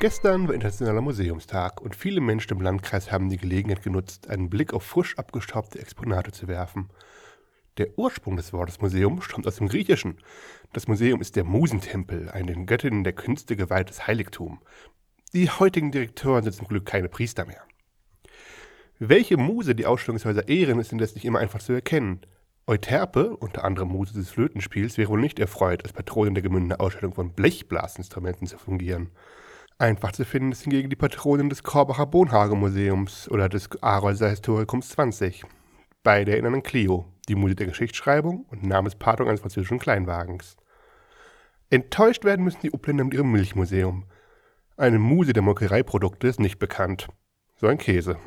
Gestern war Internationaler Museumstag und viele Menschen im Landkreis haben die Gelegenheit genutzt, einen Blick auf frisch abgestaubte Exponate zu werfen. Der Ursprung des Wortes Museum stammt aus dem Griechischen. Das Museum ist der Musentempel, ein den Göttinnen der Künste geweihtes Heiligtum. Die heutigen Direktoren sind zum Glück keine Priester mehr. Welche Muse die Ausstellungshäuser ehren, ist indes nicht immer einfach zu erkennen. Euterpe, unter anderem Muse des Flötenspiels, wäre wohl nicht erfreut, als Patronin der gemündeten Ausstellung von Blechblasinstrumenten zu fungieren. Einfach zu finden ist hingegen die Patronin des Korbacher Bonhage-Museums oder des Arolser Historikums 20. Beide erinnern an Clio, die Muse der Geschichtsschreibung und Namenspatung eines französischen Kleinwagens. Enttäuscht werden müssen die Upländer mit ihrem Milchmuseum. Eine Muse der Molkereiprodukte ist nicht bekannt. So ein Käse.